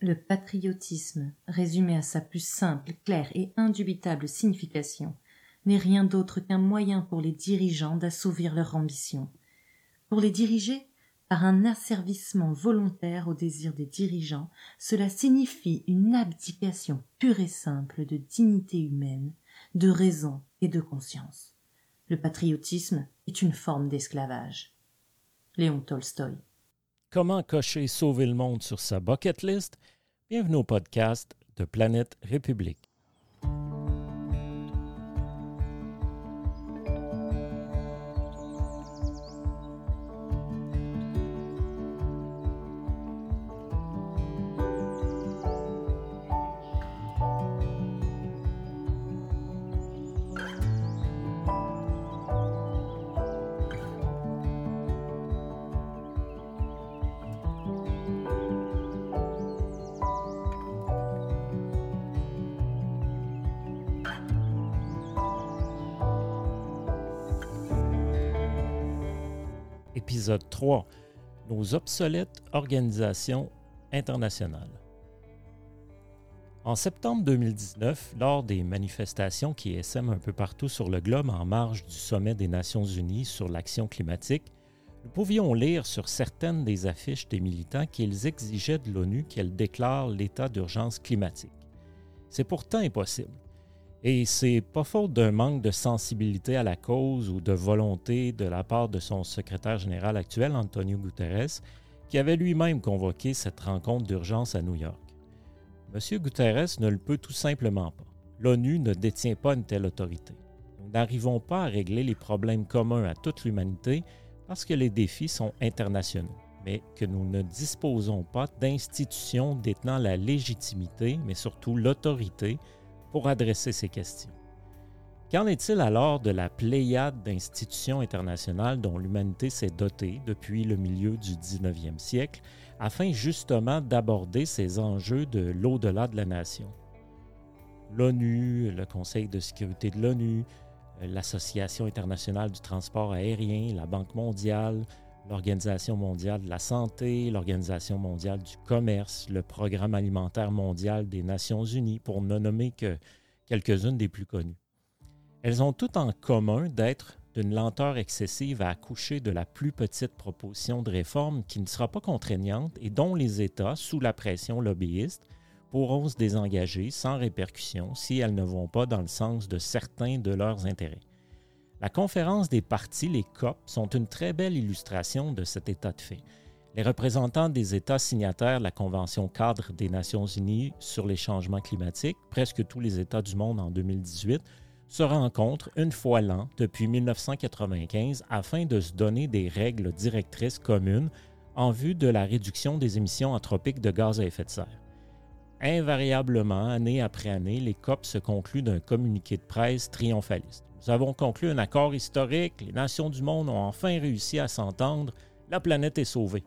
Le patriotisme, résumé à sa plus simple, claire et indubitable signification, n'est rien d'autre qu'un moyen pour les dirigeants d'assouvir leur ambition. Pour les diriger, par un asservissement volontaire aux désirs des dirigeants, cela signifie une abdication pure et simple de dignité humaine, de raison et de conscience. Le patriotisme est une forme d'esclavage. Léon Tolstoï. Comment cocher sauver le monde sur sa bucket list? Bienvenue au podcast de Planète République. Épisode 3, nos obsolètes organisations internationales. En septembre 2019, lors des manifestations qui essaiment un peu partout sur le globe en marge du sommet des Nations Unies sur l'action climatique, nous pouvions lire sur certaines des affiches des militants qu'ils exigeaient de l'ONU qu'elle déclare l'état d'urgence climatique. C'est pourtant impossible. Et c'est pas faute d'un manque de sensibilité à la cause ou de volonté de la part de son secrétaire général actuel, Antonio Guterres, qui avait lui-même convoqué cette rencontre d'urgence à New York. M. Guterres ne le peut tout simplement pas. L'ONU ne détient pas une telle autorité. Nous n'arrivons pas à régler les problèmes communs à toute l'humanité parce que les défis sont internationaux, mais que nous ne disposons pas d'institutions détenant la légitimité, mais surtout l'autorité pour adresser ces questions. Qu'en est-il alors de la pléiade d'institutions internationales dont l'humanité s'est dotée depuis le milieu du 19e siècle afin justement d'aborder ces enjeux de l'au-delà de la nation? L'ONU, le Conseil de sécurité de l'ONU, l'Association internationale du transport aérien, la Banque mondiale, l'Organisation mondiale de la santé, l'Organisation mondiale du commerce, le Programme alimentaire mondial des Nations unies, pour ne nommer que quelques-unes des plus connues. Elles ont toutes en commun d'être d'une lenteur excessive à accoucher de la plus petite proposition de réforme qui ne sera pas contraignante et dont les États, sous la pression lobbyiste, pourront se désengager sans répercussion si elles ne vont pas dans le sens de certains de leurs intérêts. La conférence des partis, les COP, sont une très belle illustration de cet état de fait. Les représentants des États signataires de la Convention cadre des Nations Unies sur les changements climatiques, presque tous les États du monde en 2018, se rencontrent une fois l'an depuis 1995 afin de se donner des règles directrices communes en vue de la réduction des émissions anthropiques de gaz à effet de serre. Invariablement, année après année, les COP se concluent d'un communiqué de presse triomphaliste. Nous avons conclu un accord historique, les nations du monde ont enfin réussi à s'entendre, la planète est sauvée.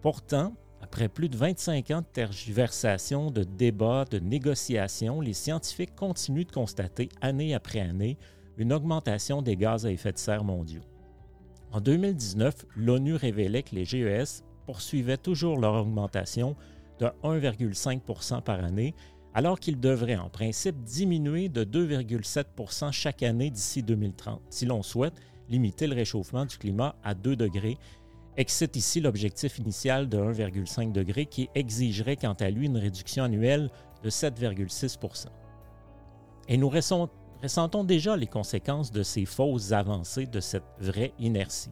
Pourtant, après plus de 25 ans de tergiversation, de débats, de négociations, les scientifiques continuent de constater année après année une augmentation des gaz à effet de serre mondiaux. En 2019, l'ONU révélait que les GES poursuivaient toujours leur augmentation de 1,5% par année alors qu'il devrait en principe diminuer de 2,7% chaque année d'ici 2030, si l'on souhaite limiter le réchauffement du climat à 2 degrés, excite ici l'objectif initial de 1,5 degré qui exigerait quant à lui une réduction annuelle de 7,6% Et nous ressentons déjà les conséquences de ces fausses avancées de cette vraie inertie.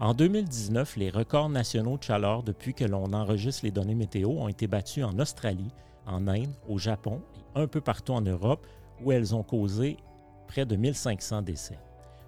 En 2019, les records nationaux de chaleur depuis que l'on enregistre les données météo ont été battus en Australie, en Inde, au Japon et un peu partout en Europe où elles ont causé près de 1500 décès.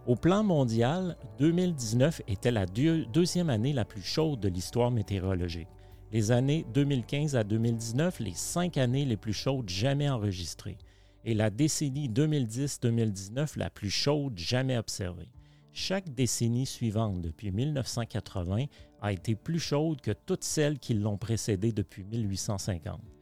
Au plan mondial, 2019 était la deuxième année la plus chaude de l'histoire météorologique. Les années 2015 à 2019, les cinq années les plus chaudes jamais enregistrées. Et la décennie 2010-2019, la plus chaude jamais observée. Chaque décennie suivante depuis 1980 a été plus chaude que toutes celles qui l'ont précédée depuis 1850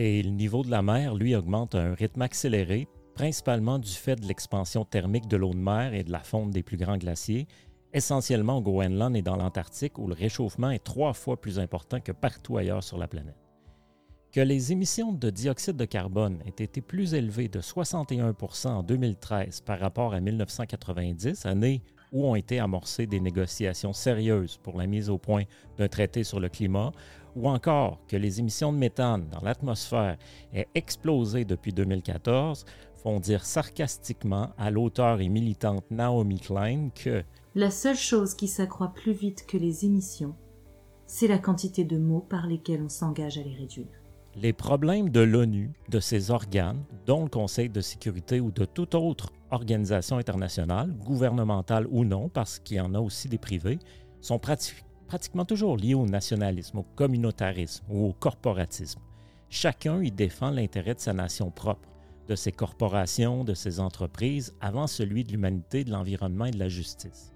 et le niveau de la mer, lui, augmente à un rythme accéléré, principalement du fait de l'expansion thermique de l'eau de mer et de la fonte des plus grands glaciers, essentiellement au Groenland et dans l'Antarctique, où le réchauffement est trois fois plus important que partout ailleurs sur la planète. Que les émissions de dioxyde de carbone aient été plus élevées de 61% en 2013 par rapport à 1990, année où ont été amorcées des négociations sérieuses pour la mise au point d'un traité sur le climat, ou encore que les émissions de méthane dans l'atmosphère aient explosé depuis 2014, font dire sarcastiquement à l'auteur et militante Naomi Klein que La seule chose qui s'accroît plus vite que les émissions, c'est la quantité de mots par lesquels on s'engage à les réduire. Les problèmes de l'ONU, de ses organes, dont le Conseil de sécurité ou de toute autre organisation internationale, gouvernementale ou non, parce qu'il y en a aussi des privés, sont pratiquement toujours liés au nationalisme, au communautarisme ou au corporatisme. Chacun y défend l'intérêt de sa nation propre, de ses corporations, de ses entreprises, avant celui de l'humanité, de l'environnement et de la justice.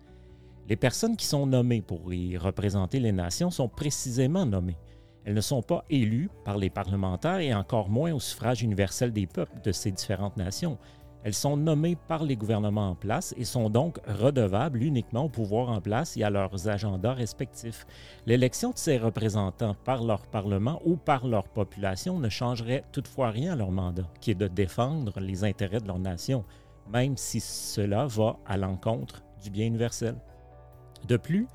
Les personnes qui sont nommées pour y représenter les nations sont précisément nommées. Elles ne sont pas élues par les parlementaires et encore moins au suffrage universel des peuples de ces différentes nations. Elles sont nommées par les gouvernements en place et sont donc redevables uniquement au pouvoir en place et à leurs agendas respectifs. L'élection de ces représentants par leur Parlement ou par leur population ne changerait toutefois rien à leur mandat, qui est de défendre les intérêts de leur nation, même si cela va à l'encontre du bien universel. De plus,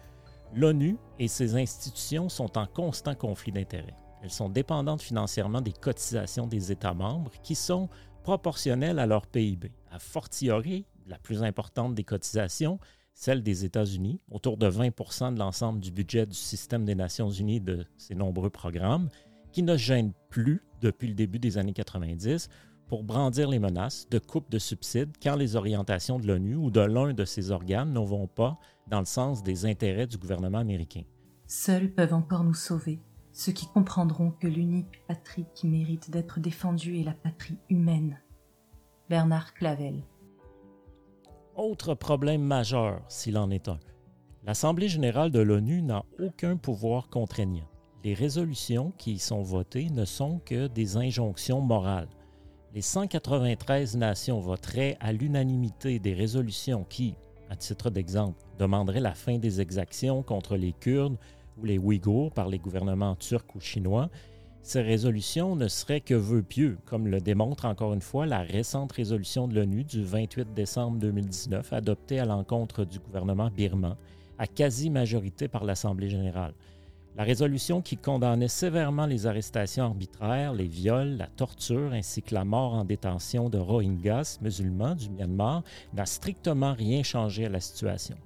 l'ONU et ses institutions sont en constant conflit d'intérêts. Elles sont dépendantes financièrement des cotisations des États membres qui sont proportionnelles à leur PIB. A fortiori, la plus importante des cotisations, celle des États-Unis, autour de 20 de l'ensemble du budget du système des Nations Unies de ses nombreux programmes, qui ne gênent plus depuis le début des années 90 pour brandir les menaces de coupe de subsides quand les orientations de l'ONU ou de l'un de ses organes ne vont pas dans le sens des intérêts du gouvernement américain. Seuls peuvent encore nous sauver ceux qui comprendront que l'unique patrie qui mérite d'être défendue est la patrie humaine. Bernard Clavel. Autre problème majeur, s'il en est un. L'Assemblée générale de l'ONU n'a aucun pouvoir contraignant. Les résolutions qui y sont votées ne sont que des injonctions morales. Les 193 nations voteraient à l'unanimité des résolutions qui, à titre d'exemple, demanderaient la fin des exactions contre les Kurdes ou les Ouïghours par les gouvernements turcs ou chinois, ces résolutions ne seraient que vœux pieux, comme le démontre encore une fois la récente résolution de l'ONU du 28 décembre 2019 adoptée à l'encontre du gouvernement birman, à quasi-majorité par l'Assemblée générale. La résolution qui condamnait sévèrement les arrestations arbitraires, les viols, la torture ainsi que la mort en détention de Rohingyas musulmans du Myanmar n'a strictement rien changé à la situation.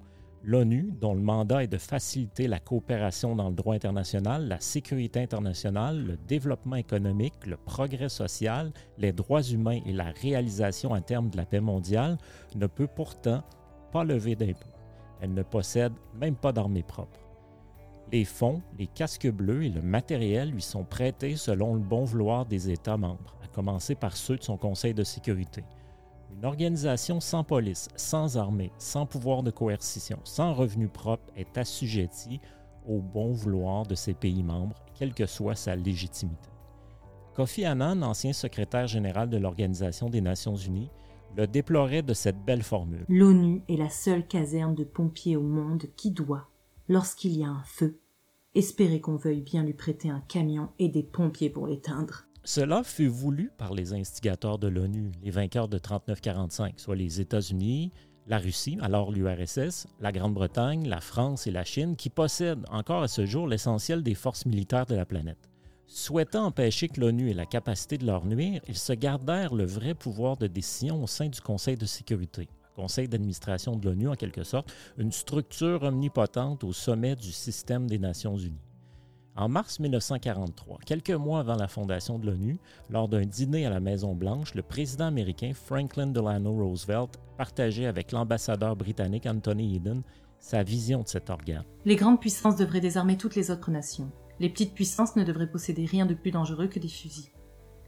L'ONU, dont le mandat est de faciliter la coopération dans le droit international, la sécurité internationale, le développement économique, le progrès social, les droits humains et la réalisation à terme de la paix mondiale, ne peut pourtant pas lever d'impôts. Elle ne possède même pas d'armée propre. Les fonds, les casques bleus et le matériel lui sont prêtés selon le bon vouloir des États membres, à commencer par ceux de son Conseil de sécurité. Une organisation sans police, sans armée, sans pouvoir de coercition, sans revenus propres est assujettie au bon vouloir de ses pays membres, quelle que soit sa légitimité. Kofi Annan, ancien secrétaire général de l'Organisation des Nations Unies, le déplorait de cette belle formule. L'ONU est la seule caserne de pompiers au monde qui doit, lorsqu'il y a un feu, espérer qu'on veuille bien lui prêter un camion et des pompiers pour l'éteindre. Cela fut voulu par les instigateurs de l'ONU, les vainqueurs de 39-45, soit les États-Unis, la Russie, alors l'URSS, la Grande-Bretagne, la France et la Chine, qui possèdent encore à ce jour l'essentiel des forces militaires de la planète. Souhaitant empêcher que l'ONU ait la capacité de leur nuire, ils se gardèrent le vrai pouvoir de décision au sein du Conseil de sécurité conseil d'administration de l'ONU en quelque sorte, une structure omnipotente au sommet du système des Nations Unies. En mars 1943, quelques mois avant la fondation de l'ONU, lors d'un dîner à la Maison-Blanche, le président américain Franklin Delano Roosevelt partageait avec l'ambassadeur britannique Anthony Eden sa vision de cet organe. Les grandes puissances devraient désarmer toutes les autres nations. Les petites puissances ne devraient posséder rien de plus dangereux que des fusils.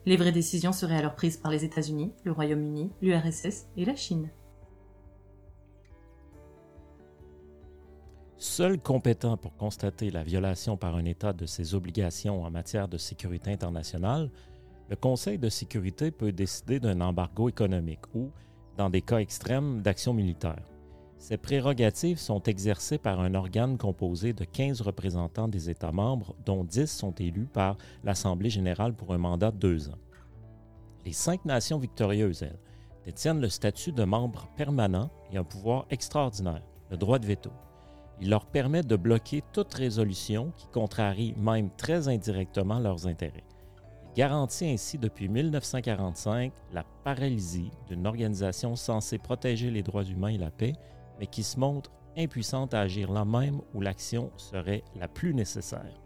Les vraies décisions seraient alors prises par les États-Unis, le Royaume-Uni, l'URSS et la Chine. Seul compétent pour constater la violation par un État de ses obligations en matière de sécurité internationale, le Conseil de sécurité peut décider d'un embargo économique ou, dans des cas extrêmes, d'action militaire. Ces prérogatives sont exercées par un organe composé de 15 représentants des États membres, dont 10 sont élus par l'Assemblée générale pour un mandat de deux ans. Les cinq nations victorieuses, elles, détiennent le statut de membre permanent et un pouvoir extraordinaire, le droit de veto. Il leur permet de bloquer toute résolution qui contrarie même très indirectement leurs intérêts. Il garantit ainsi depuis 1945 la paralysie d'une organisation censée protéger les droits humains et la paix, mais qui se montre impuissante à agir là même où l'action serait la plus nécessaire.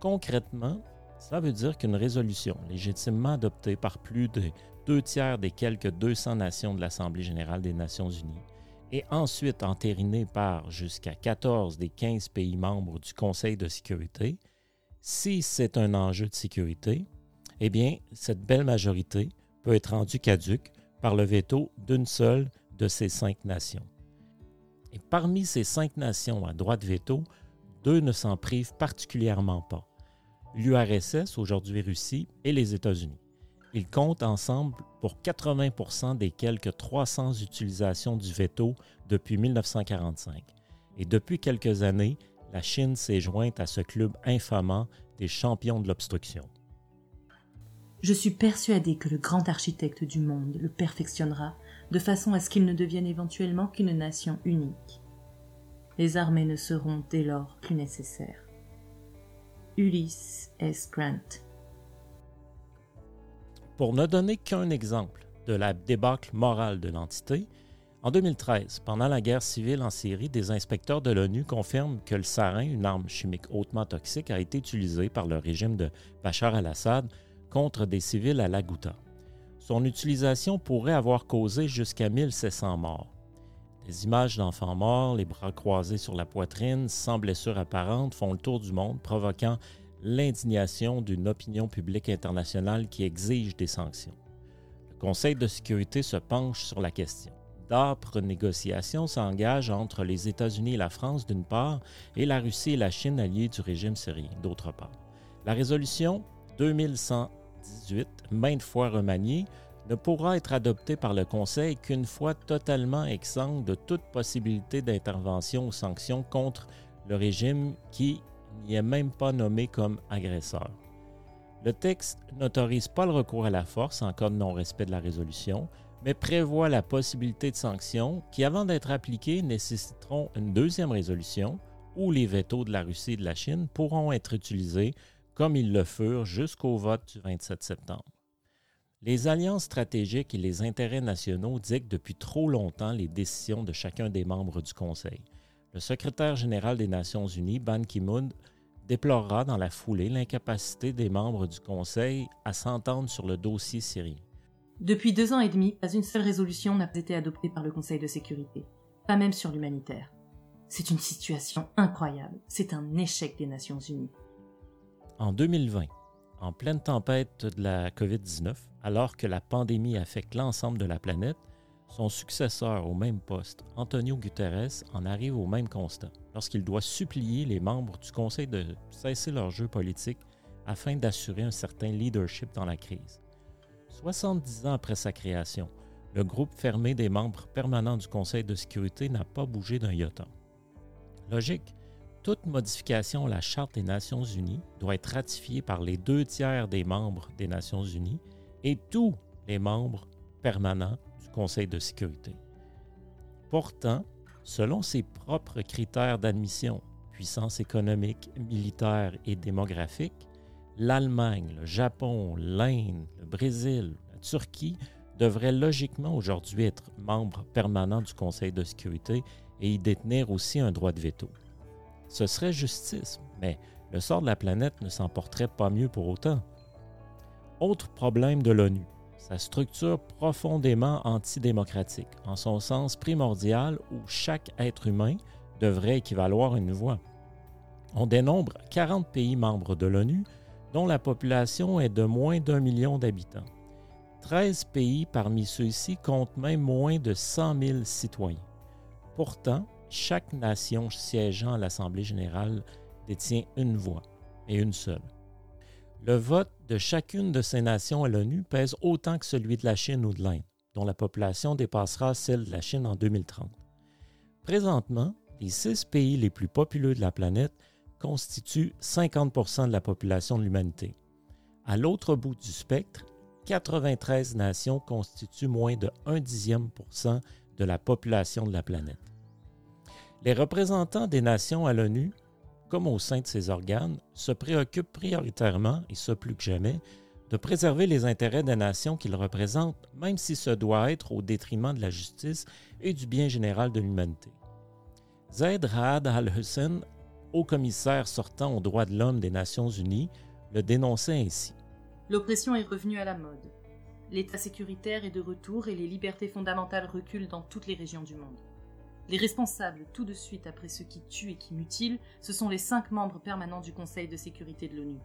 Concrètement, cela veut dire qu'une résolution légitimement adoptée par plus de deux tiers des quelques 200 nations de l'Assemblée générale des Nations unies et ensuite entérinée par jusqu'à 14 des 15 pays membres du Conseil de sécurité, si c'est un enjeu de sécurité, eh bien, cette belle majorité peut être rendue caduque par le veto d'une seule de ces cinq nations. Et parmi ces cinq nations à droit de veto, deux ne s'en privent particulièrement pas. L'URSS, aujourd'hui Russie, et les États-Unis. Ils comptent ensemble pour 80% des quelques 300 utilisations du veto depuis 1945. Et depuis quelques années, la Chine s'est jointe à ce club infamant des champions de l'obstruction. Je suis persuadé que le grand architecte du monde le perfectionnera de façon à ce qu'il ne devienne éventuellement qu'une nation unique. Les armées ne seront dès lors plus nécessaires. Ulysse S. Grant pour ne donner qu'un exemple de la débâcle morale de l'entité, en 2013, pendant la guerre civile en Syrie, des inspecteurs de l'ONU confirment que le sarin, une arme chimique hautement toxique, a été utilisé par le régime de Bachar al-Assad contre des civils à la Ghouta. Son utilisation pourrait avoir causé jusqu'à 1700 morts. Des images d'enfants morts, les bras croisés sur la poitrine, sans blessure apparente, font le tour du monde, provoquant l'indignation d'une opinion publique internationale qui exige des sanctions. Le Conseil de sécurité se penche sur la question. D'âpres négociations s'engagent entre les États-Unis et la France d'une part et la Russie et la Chine alliées du régime syrien d'autre part. La résolution 2118, maintes fois remaniée, ne pourra être adoptée par le Conseil qu'une fois totalement exempte de toute possibilité d'intervention ou sanction contre le régime qui n'y est même pas nommé comme agresseur. Le texte n'autorise pas le recours à la force en cas de non-respect de la résolution, mais prévoit la possibilité de sanctions qui, avant d'être appliquées, nécessiteront une deuxième résolution où les vétos de la Russie et de la Chine pourront être utilisés comme ils le furent jusqu'au vote du 27 septembre. Les alliances stratégiques et les intérêts nationaux dictent depuis trop longtemps les décisions de chacun des membres du Conseil. Le secrétaire général des Nations unies, Ban Ki-moon, déplorera dans la foulée l'incapacité des membres du Conseil à s'entendre sur le dossier syrien. Depuis deux ans et demi, pas une seule résolution n'a été adoptée par le Conseil de sécurité, pas même sur l'humanitaire. C'est une situation incroyable, c'est un échec des Nations Unies. En 2020, en pleine tempête de la COVID-19, alors que la pandémie affecte l'ensemble de la planète, son successeur au même poste, Antonio Guterres, en arrive au même constat lorsqu'il doit supplier les membres du Conseil de cesser leur jeu politique afin d'assurer un certain leadership dans la crise. 70 ans après sa création, le groupe fermé des membres permanents du Conseil de sécurité n'a pas bougé d'un iota. Logique, toute modification à la Charte des Nations unies doit être ratifiée par les deux tiers des membres des Nations unies et tous les membres permanents Conseil de sécurité. Pourtant, selon ses propres critères d'admission, puissance économique, militaire et démographique, l'Allemagne, le Japon, l'Inde, le Brésil, la Turquie devraient logiquement aujourd'hui être membres permanents du Conseil de sécurité et y détenir aussi un droit de veto. Ce serait justice, mais le sort de la planète ne s'en porterait pas mieux pour autant. Autre problème de l'ONU, sa structure profondément antidémocratique, en son sens primordial où chaque être humain devrait équivaloir une voix. On dénombre 40 pays membres de l'ONU dont la population est de moins d'un million d'habitants. 13 pays parmi ceux-ci comptent même moins de 100 000 citoyens. Pourtant, chaque nation siégeant à l'Assemblée générale détient une voix, et une seule. Le vote de chacune de ces nations à l'ONU pèse autant que celui de la Chine ou de l'Inde, dont la population dépassera celle de la Chine en 2030. Présentement, les six pays les plus populeux de la planète constituent 50% de la population de l'humanité. À l'autre bout du spectre, 93 nations constituent moins de 1 dixième de la population de la planète. Les représentants des nations à l'ONU, comme au sein de ces organes, se préoccupent prioritairement, et ce plus que jamais, de préserver les intérêts des nations qu'ils représentent, même si ce doit être au détriment de la justice et du bien général de l'humanité. Zaid Raad al-Hussein, haut commissaire sortant aux droits de l'homme des Nations Unies, le dénonçait ainsi. L'oppression est revenue à la mode. L'état sécuritaire est de retour et les libertés fondamentales reculent dans toutes les régions du monde. Les responsables, tout de suite après ceux qui tuent et qui mutilent, ce sont les cinq membres permanents du Conseil de sécurité de l'ONU.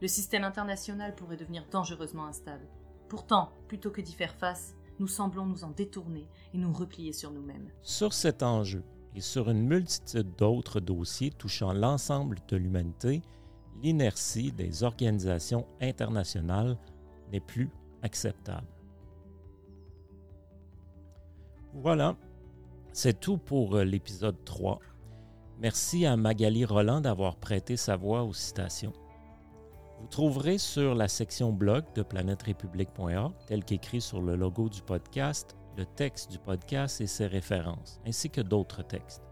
Le système international pourrait devenir dangereusement instable. Pourtant, plutôt que d'y faire face, nous semblons nous en détourner et nous replier sur nous-mêmes. Sur cet enjeu et sur une multitude d'autres dossiers touchant l'ensemble de l'humanité, l'inertie des organisations internationales n'est plus acceptable. Voilà, c'est tout pour euh, l'épisode 3. Merci à Magali Roland d'avoir prêté sa voix aux citations. Vous trouverez sur la section blog de planèterépublique.org, tel qu'écrit sur le logo du podcast, le texte du podcast et ses références, ainsi que d'autres textes.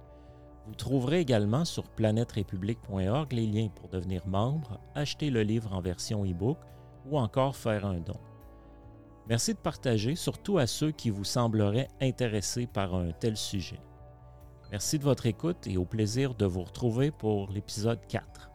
Vous trouverez également sur planèterépublique.org les liens pour devenir membre, acheter le livre en version e-book ou encore faire un don. Merci de partager, surtout à ceux qui vous sembleraient intéressés par un tel sujet. Merci de votre écoute et au plaisir de vous retrouver pour l'épisode 4.